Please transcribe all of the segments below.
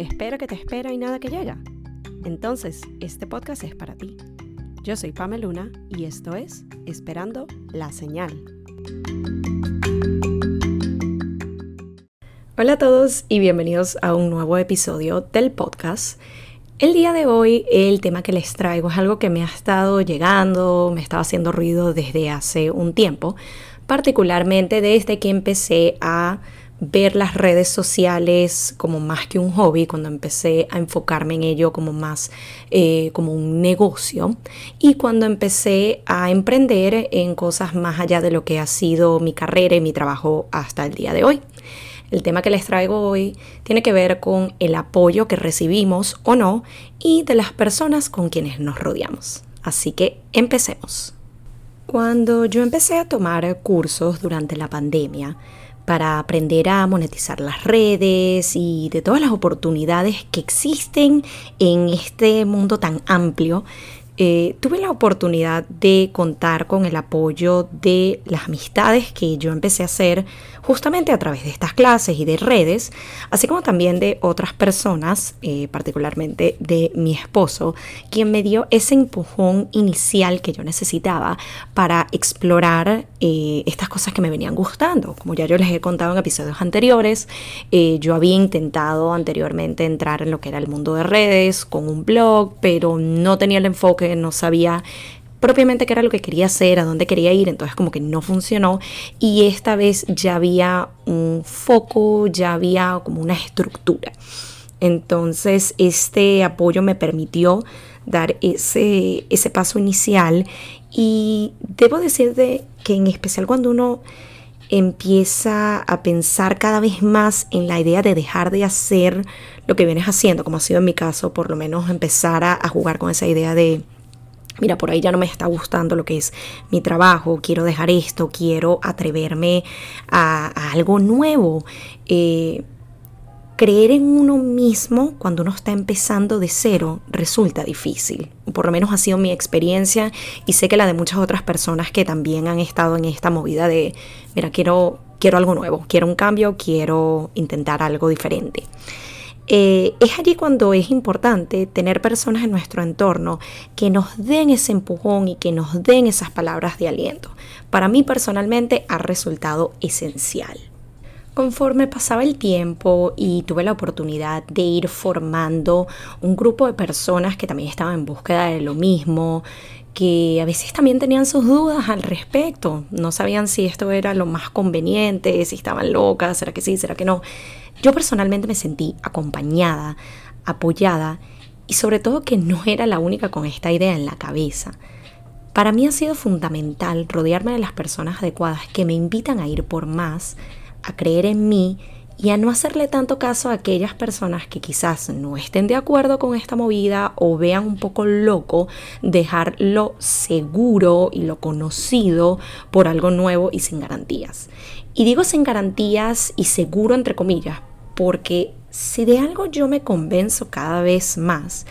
espera que te espera y nada que llega. Entonces, este podcast es para ti. Yo soy Pamela Luna y esto es Esperando la Señal. Hola a todos y bienvenidos a un nuevo episodio del podcast. El día de hoy el tema que les traigo es algo que me ha estado llegando, me estaba haciendo ruido desde hace un tiempo, particularmente desde que empecé a ver las redes sociales como más que un hobby, cuando empecé a enfocarme en ello como más eh, como un negocio y cuando empecé a emprender en cosas más allá de lo que ha sido mi carrera y mi trabajo hasta el día de hoy. El tema que les traigo hoy tiene que ver con el apoyo que recibimos o no y de las personas con quienes nos rodeamos. Así que empecemos. Cuando yo empecé a tomar cursos durante la pandemia, para aprender a monetizar las redes y de todas las oportunidades que existen en este mundo tan amplio, eh, tuve la oportunidad de contar con el apoyo de las amistades que yo empecé a hacer justamente a través de estas clases y de redes, así como también de otras personas, eh, particularmente de mi esposo, quien me dio ese empujón inicial que yo necesitaba para explorar eh, estas cosas que me venían gustando. Como ya yo les he contado en episodios anteriores, eh, yo había intentado anteriormente entrar en lo que era el mundo de redes con un blog, pero no tenía el enfoque, no sabía propiamente qué era lo que quería hacer, a dónde quería ir, entonces como que no funcionó y esta vez ya había un foco, ya había como una estructura. Entonces este apoyo me permitió dar ese, ese paso inicial y debo decirte que en especial cuando uno empieza a pensar cada vez más en la idea de dejar de hacer lo que vienes haciendo, como ha sido en mi caso, por lo menos empezar a jugar con esa idea de mira, por ahí ya no me está gustando lo que es mi trabajo, quiero dejar esto, quiero atreverme a, algo nuevo. Eh, creer en uno mismo cuando uno está empezando de cero resulta difícil. Por lo menos ha sido mi experiencia y sé que la de muchas otras personas que también han estado en esta movida de, mira, quiero, quiero algo nuevo, quiero un cambio, quiero intentar algo diferente. Eh, es allí cuando es importante tener personas en nuestro entorno que nos den ese empujón y que nos den esas palabras de aliento. Para mí personalmente ha resultado esencial. Conforme pasaba el tiempo y tuve la oportunidad de ir formando un grupo de personas que también estaban en búsqueda de lo mismo, que a veces también tenían sus dudas al respecto, no sabían si esto era lo más conveniente, si estaban locas, será que sí, será que no. Yo personalmente me sentí acompañada, apoyada y sobre todo que no era la única con esta idea en la cabeza. Para mí ha sido fundamental rodearme de las personas adecuadas que me invitan a ir por más, a creer en mí y a no hacerle tanto caso a aquellas personas que quizás no estén de acuerdo con esta movida o vean un poco loco dejar lo seguro y lo conocido por algo nuevo y sin garantías. Y digo sin garantías y seguro entre comillas, porque si de algo yo me convenzo cada vez más,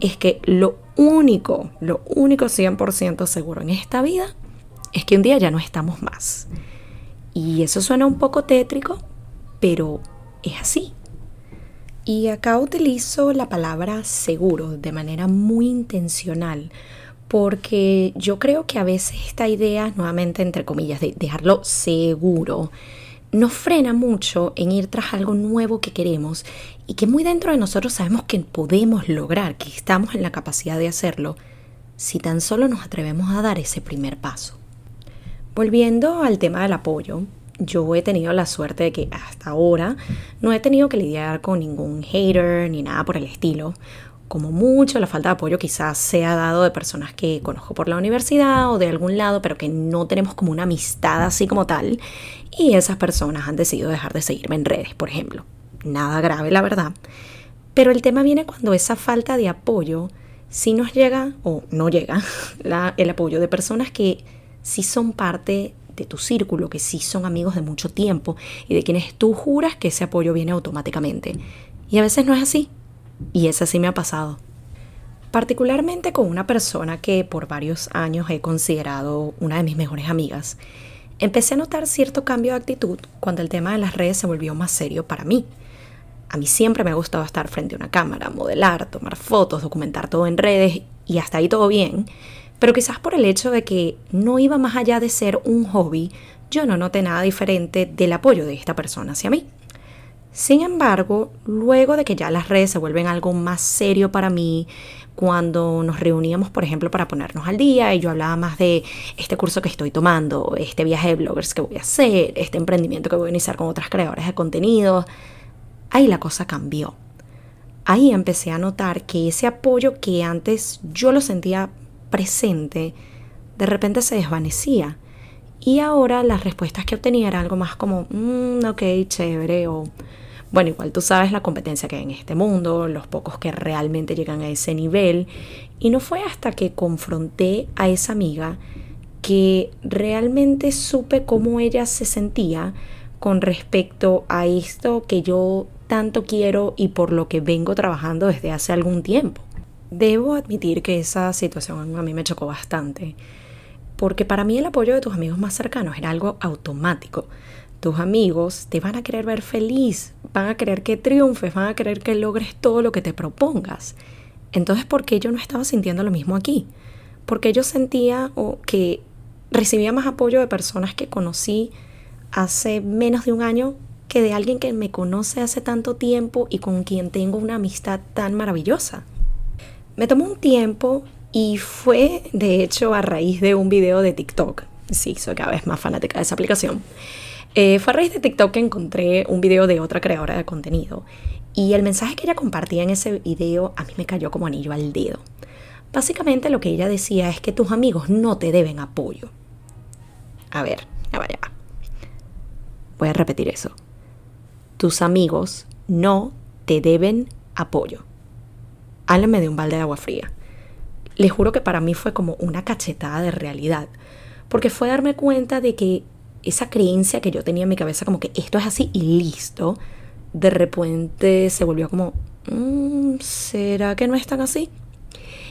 es que lo único, lo único 100% seguro en esta vida es que un día ya no estamos más. Y eso suena un poco tétrico, pero es así. Y acá utilizo la palabra seguro de manera muy intencional, porque yo creo que a veces esta idea, nuevamente entre comillas, de dejarlo seguro, nos frena mucho en ir tras algo nuevo que queremos y que muy dentro de nosotros sabemos que podemos lograr, que estamos en la capacidad de hacerlo, si tan solo nos atrevemos a dar ese primer paso. Volviendo al tema del apoyo, yo he tenido la suerte de que hasta ahora no he tenido que lidiar con ningún hater ni nada por el estilo como mucho, la falta de apoyo quizás sea dado de personas que conozco por la universidad o de algún lado, pero que no tenemos como una amistad así como tal. Y esas personas han decidido dejar de seguirme en redes, por ejemplo. Nada grave, la verdad. Pero el tema viene cuando esa falta de apoyo sí nos llega o no llega el apoyo de personas que sí son parte de tu círculo, que sí son amigos de mucho tiempo y de quienes tú juras que ese apoyo viene automáticamente. Y a veces no es así. Y eso sí me ha pasado. Particularmente con una persona que por varios años he considerado una de mis mejores amigas, empecé a notar cierto cambio de actitud cuando el tema de las redes se volvió más serio para mí. A mí siempre me ha gustado estar frente a una cámara, modelar, tomar fotos, documentar todo en redes y hasta ahí todo bien. Pero quizás por el hecho de que no iba más allá de ser un hobby, yo no noté nada diferente del apoyo de esta persona hacia mí. Sin embargo, luego de que ya las redes se vuelven algo más serio para mí, cuando nos reuníamos, por ejemplo, para ponernos al día y yo hablaba más de este curso que estoy tomando, este viaje de bloggers que voy a hacer, este emprendimiento que voy a iniciar con otras creadoras de contenido, ahí la cosa cambió. Ahí empecé a notar que ese apoyo que antes yo lo sentía presente, de repente se desvanecía. Y ahora las respuestas que obtenía era algo más como, mmm, ok, chévere, o bueno, igual tú sabes la competencia que hay en este mundo, los pocos que realmente llegan a ese nivel. Y no fue hasta que confronté a esa amiga que realmente supe cómo ella se sentía con respecto a esto que yo tanto quiero y por lo que vengo trabajando desde hace algún tiempo. Debo admitir que esa situación a mí me chocó bastante, porque para mí el apoyo de tus amigos más cercanos era algo automático. Tus amigos te van a querer ver feliz, van a querer que triunfes, van a querer que logres todo lo que te propongas. Entonces, ¿por qué yo no estaba sintiendo lo mismo aquí? Porque yo sentía que recibía más apoyo de personas que conocí hace menos de un año que de alguien que me conoce hace tanto tiempo y con quien tengo una amistad tan maravillosa. Me tomó un tiempo y fue de hecho a raíz de un video de TikTok. Sí, soy cada vez más fanática de esa aplicación eh, fue a raíz de TikTok que encontré un video de otra creadora de contenido y el mensaje que ella compartía en ese video a mí me cayó como anillo al dedo. Básicamente lo que ella decía es que tus amigos no te deben apoyo. A ver, ya va, ya va. Voy a repetir eso. Tus amigos no te deben apoyo. Háblenme de un balde de agua fría. Les juro que para mí fue como una cachetada de realidad, porque fue darme cuenta de que esa creencia que yo tenía en mi cabeza como que esto es así y listo, de repente se volvió como, mm, ¿será que no es tan así?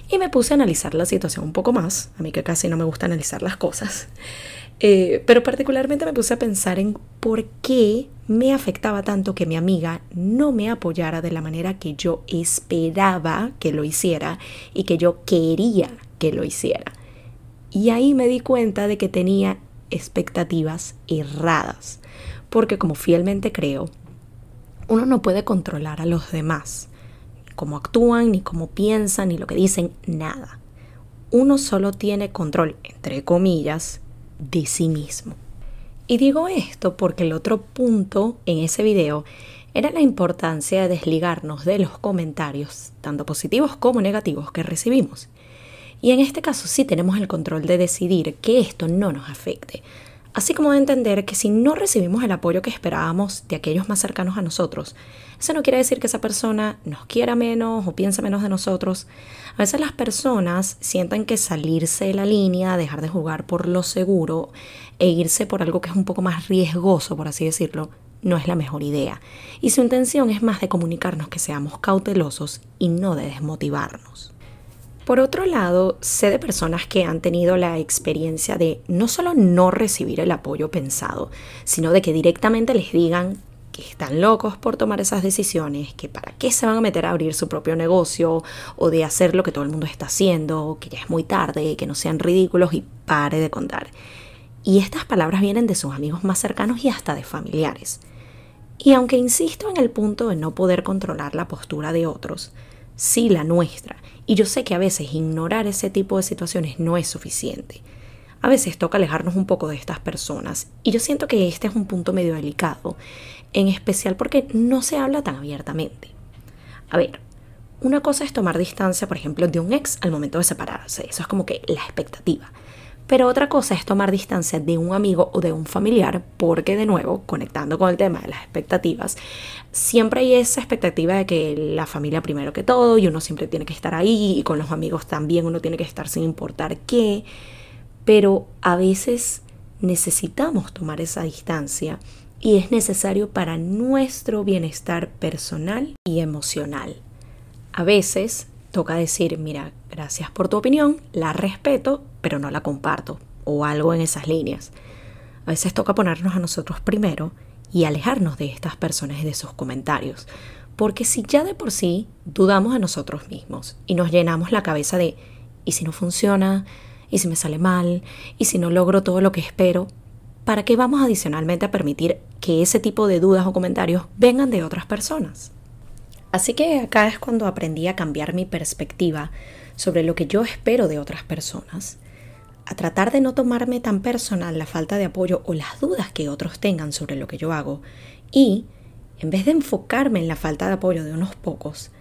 Y me puse a analizar la situación un poco más, a mí que casi no me gusta analizar las cosas, eh, pero particularmente me puse a pensar en por qué me afectaba tanto que mi amiga no me apoyara de la manera que yo esperaba que lo hiciera y que yo quería que lo hiciera. Y ahí me di cuenta de que tenía expectativas erradas, porque como fielmente creo, uno no puede controlar a los demás, cómo actúan, ni cómo piensan, ni lo que dicen, nada. Uno solo tiene control, entre comillas, de sí mismo. Y digo esto porque el otro punto en ese video era la importancia de desligarnos de los comentarios, tanto positivos como negativos, que recibimos. Y en este caso sí tenemos el control de decidir que esto no nos afecte, así como de entender que si no recibimos el apoyo que esperábamos de aquellos más cercanos a nosotros, eso no quiere decir que esa persona nos quiera menos o piense menos de nosotros. A veces las personas sienten que salirse de la línea, dejar de jugar por lo seguro e irse por algo que es un poco más riesgoso, por así decirlo, no es la mejor idea. Y su intención es más de comunicarnos que seamos cautelosos y no de desmotivarnos. Por otro lado, sé de personas que han tenido la experiencia de no solo no recibir el apoyo pensado, sino de que directamente les digan que están locos por tomar esas decisiones, que para qué se van a meter a abrir su propio negocio o de hacer lo que todo el mundo está haciendo, que ya es muy tarde, que no sean ridículos y pare de contar. Y estas palabras vienen de sus amigos más cercanos y hasta de familiares. Y aunque insisto en el punto de no poder controlar la postura de otros, sí la nuestra, y yo sé que a veces ignorar ese tipo de situaciones no es suficiente. A veces toca alejarnos un poco de estas personas y yo siento que este es un punto medio delicado, en especial porque no se habla tan abiertamente. A ver, una cosa es tomar distancia, por ejemplo, de un ex al momento de separarse, eso es como que la expectativa. Pero otra cosa es tomar distancia de un amigo o de un familiar, porque de nuevo, conectando con el tema de las expectativas, siempre hay esa expectativa de que la familia primero que todo y uno siempre tiene que estar ahí y con los amigos también uno tiene que estar sin importar qué, pero a veces necesitamos tomar esa distancia y es necesario para nuestro bienestar personal y emocional. A veces toca decir, mira, gracias por tu opinión, la respeto, pero no la comparto, o algo en esas líneas. A veces toca ponernos a nosotros primero y alejarnos de estas personas y de sus comentarios, Porque si ya de por sí dudamos de nosotros mismos y nos llenamos la cabeza de ¿y si no funciona? ¿Y si me sale mal? ¿Y si no logro todo lo que espero? ¿Para qué vamos adicionalmente a permitir que ese tipo de dudas o comentarios vengan de otras personas? Así que acá es cuando aprendí a cambiar mi perspectiva sobre lo que yo espero de otras personas, a tratar de no tomarme tan personal la falta de apoyo o las dudas que otros tengan sobre lo que yo hago y en vez de enfocarme en la falta de apoyo de unos pocos,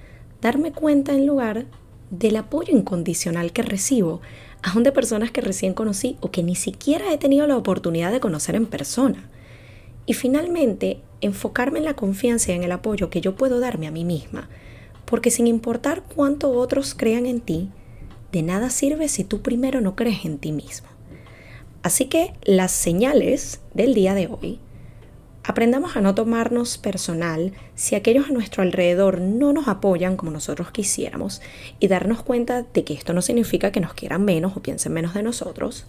darme cuenta en lugar del apoyo incondicional que recibo, aún de personas que recién conocí o que ni siquiera he tenido la oportunidad de conocer en persona. Y finalmente, enfocarme en la confianza y en el apoyo que yo puedo darme a mí misma, porque sin importar cuánto otros crean en ti, de nada sirve si tú primero no crees en ti mismo. Así que las señales del día de hoy Aprendamos a no tomarnos personal si aquellos a nuestro alrededor no nos apoyan como nosotros quisiéramos y darnos cuenta de que esto no significa que nos quieran menos o piensen menos de nosotros.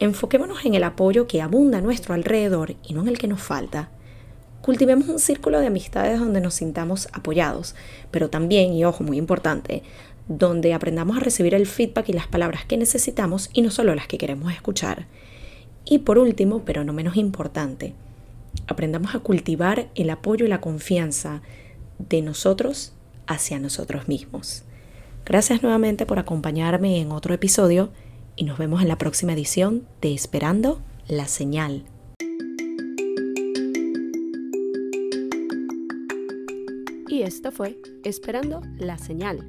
Enfoquémonos en el apoyo que abunda a nuestro alrededor y no en el que nos falta. Cultivemos un círculo de amistades donde nos sintamos apoyados, pero también, y ojo, muy importante, donde aprendamos a recibir el feedback y las palabras que necesitamos y no solo las que queremos escuchar. Y por último, pero no menos importante, aprendamos a cultivar el apoyo y la confianza de nosotros hacia nosotros mismos. Gracias nuevamente por acompañarme en otro episodio y nos vemos en la próxima edición de Esperando la Señal. Y esto fue Esperando la Señal,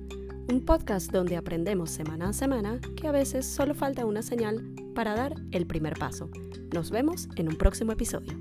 un podcast donde aprendemos semana a semana que a veces solo falta una señal para dar el primer paso. Nos vemos en un próximo episodio.